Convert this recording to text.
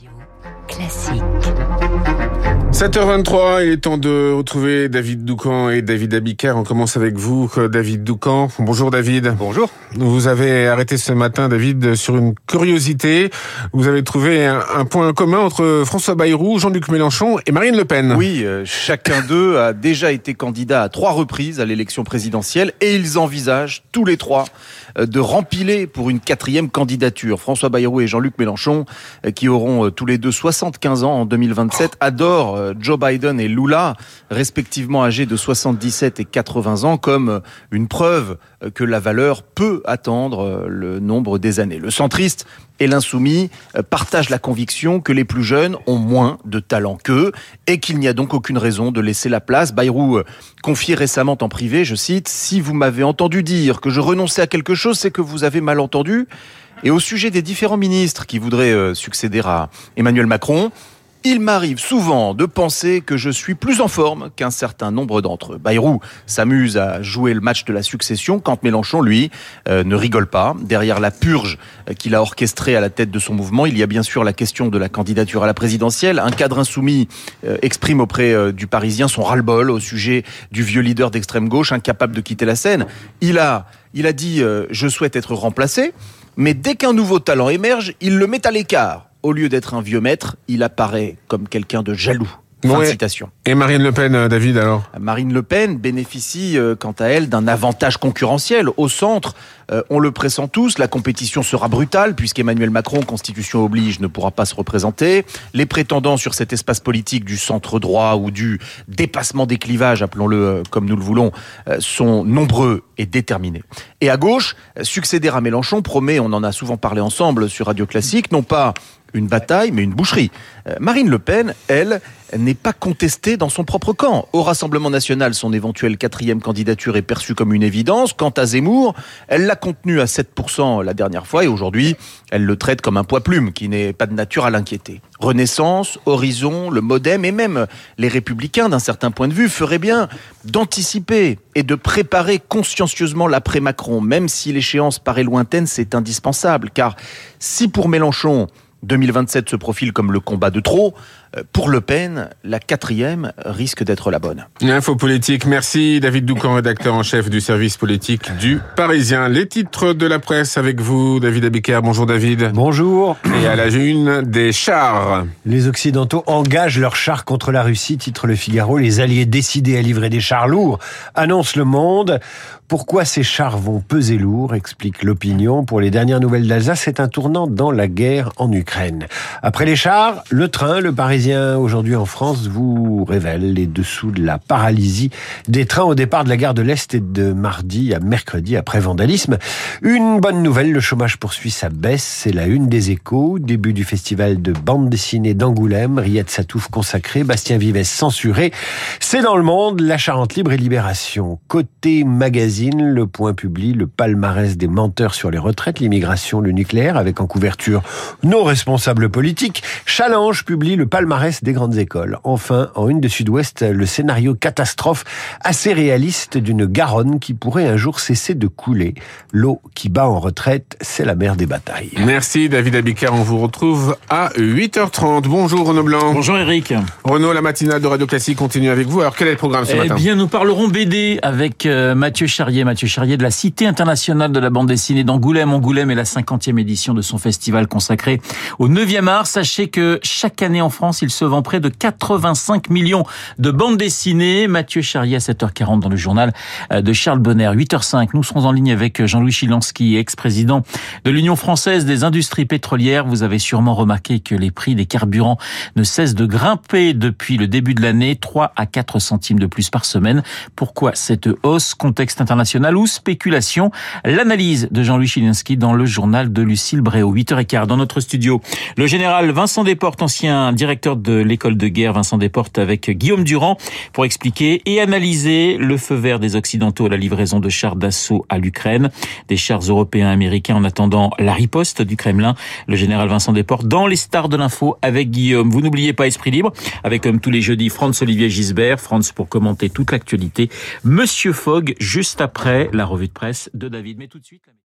Radio. Classique. 7h23, il est temps de retrouver David Doucan et David Abiker. On commence avec vous, David Doucan. Bonjour David. Bonjour. Vous avez arrêté ce matin, David, sur une curiosité. Vous avez trouvé un, point commun entre François Bayrou, Jean-Luc Mélenchon et Marine Le Pen. Oui, euh, chacun d'eux a déjà été candidat à trois reprises à l'élection présidentielle et ils envisagent tous les trois euh, de rempiler pour une quatrième candidature. François Bayrou et Jean-Luc Mélenchon, euh, qui auront tous les deux 75 ans en 2027, adorent Joe Biden et Lula, respectivement âgés de 77 et 80 ans, comme une preuve que la valeur peut attendre le nombre des années. Le centriste et l'insoumis partagent la conviction que les plus jeunes ont moins de talent qu'eux et qu'il n'y a donc aucune raison de laisser la place. Bayrou confiait récemment en privé, je cite, Si vous m'avez entendu dire que je renonçais à quelque chose, c'est que vous avez mal entendu. Et au sujet des différents ministres qui voudraient succéder à Emmanuel Macron, il m'arrive souvent de penser que je suis plus en forme qu'un certain nombre d'entre eux. Bayrou s'amuse à jouer le match de la succession quand Mélenchon, lui, euh, ne rigole pas. Derrière la purge euh, qu'il a orchestrée à la tête de son mouvement, il y a bien sûr la question de la candidature à la présidentielle. Un cadre insoumis euh, exprime auprès du Parisien son ras-le-bol au sujet du vieux leader d'extrême gauche incapable de quitter la scène. Il a, il a dit je souhaite être remplacé, mais dès qu'un nouveau talent émerge, il le met à l'écart au lieu d'être un vieux maître, il apparaît comme quelqu'un de jaloux. Fin de citation. Et Marine Le Pen, euh, David, alors? Marine Le Pen bénéficie, euh, quant à elle, d'un avantage concurrentiel. Au centre, euh, on le pressent tous, la compétition sera brutale, puisqu'Emmanuel Macron, constitution oblige, ne pourra pas se représenter. Les prétendants sur cet espace politique du centre droit ou du dépassement des clivages, appelons-le comme nous le voulons, sont nombreux et déterminés. Et à gauche, succéder à Mélenchon promet, on en a souvent parlé ensemble sur Radio Classique, non pas une bataille, mais une boucherie. Euh, Marine Le Pen, elle, n'est pas contestée dans son propre camp. Au Rassemblement national, son éventuelle quatrième candidature est perçue comme une évidence. Quant à Zemmour, elle l'a contenu à 7% la dernière fois et aujourd'hui, elle le traite comme un poids plume qui n'est pas de nature à l'inquiéter. Renaissance, Horizon, le Modem et même les Républicains, d'un certain point de vue, feraient bien d'anticiper et de préparer consciencieusement l'après-Macron. Même si l'échéance paraît lointaine, c'est indispensable. Car si pour Mélenchon, 2027 se profile comme le combat de trop. Euh, pour Le Pen, la quatrième risque d'être la bonne. Info politique. Merci David Doucan, rédacteur en chef du service politique du Parisien. Les titres de la presse avec vous, David Abiker. Bonjour David. Bonjour. Et à la une des chars. Les Occidentaux engagent leurs chars contre la Russie, titre Le Figaro. Les Alliés décidés à livrer des chars lourds, annonce Le Monde. Pourquoi ces chars vont peser lourd, explique l'opinion. Pour les dernières nouvelles d'Alsace, c'est un tournant dans la guerre en Ukraine. Après les chars, le train, le Parisien aujourd'hui en France vous révèle les dessous de la paralysie des trains au départ de la gare de l'Est et de mardi à mercredi après vandalisme. Une bonne nouvelle, le chômage poursuit sa baisse, c'est la une des échos. Début du festival de bande dessinée d'Angoulême, Riyad Satouf consacré, Bastien Vives censuré. C'est dans le monde, la Charente libre et libération. Côté magazine, le Point publie le palmarès des menteurs sur les retraites, l'immigration, le nucléaire, avec en couverture nos responsables politiques. Challenge publie le palmarès des grandes écoles. Enfin, en une de Sud-Ouest, le scénario catastrophe assez réaliste d'une Garonne qui pourrait un jour cesser de couler. L'eau qui bat en retraite, c'est la mer des batailles. Merci David Abicard, on vous retrouve à 8h30. Bonjour Renaud Blanc. Bonjour Eric. Renaud, la matinale de Radio Classique continue avec vous. Alors quel est le programme ce matin? Eh bien, nous parlerons BD avec euh, Mathieu Charles Mathieu Charrier de la Cité internationale de la bande dessinée d'Angoulême. Angoulême est la 50e édition de son festival consacré au 9e art. Sachez que chaque année en France, il se vend près de 85 millions de bandes dessinées. Mathieu Charrier à 7h40 dans le journal euh, de Charles Bonner. 8h05, nous serons en ligne avec Jean-Louis Chilansky, ex-président de l'Union française des industries pétrolières. Vous avez sûrement remarqué que les prix des carburants ne cessent de grimper depuis le début de l'année, 3 à 4 centimes de plus par semaine. Pourquoi cette hausse? Contexte international ou spéculation? L'analyse de Jean-Louis Chilinski dans le journal de Lucille Bréau. 8h15 dans notre studio. Le général Vincent Desportes, ancien directeur de l'école de guerre Vincent Desportes avec Guillaume Durand pour expliquer et analyser le feu vert des Occidentaux à la livraison de chars d'assaut à l'Ukraine. Des chars européens américains en attendant la riposte du Kremlin. Le général Vincent Desportes dans les stars de l'info avec Guillaume. Vous n'oubliez pas Esprit Libre avec comme tous les jeudis Franz Olivier Gisbert. Franz pour commenter toute l'actualité. Monsieur Fogg juste après la revue de presse de David. Mais tout de suite...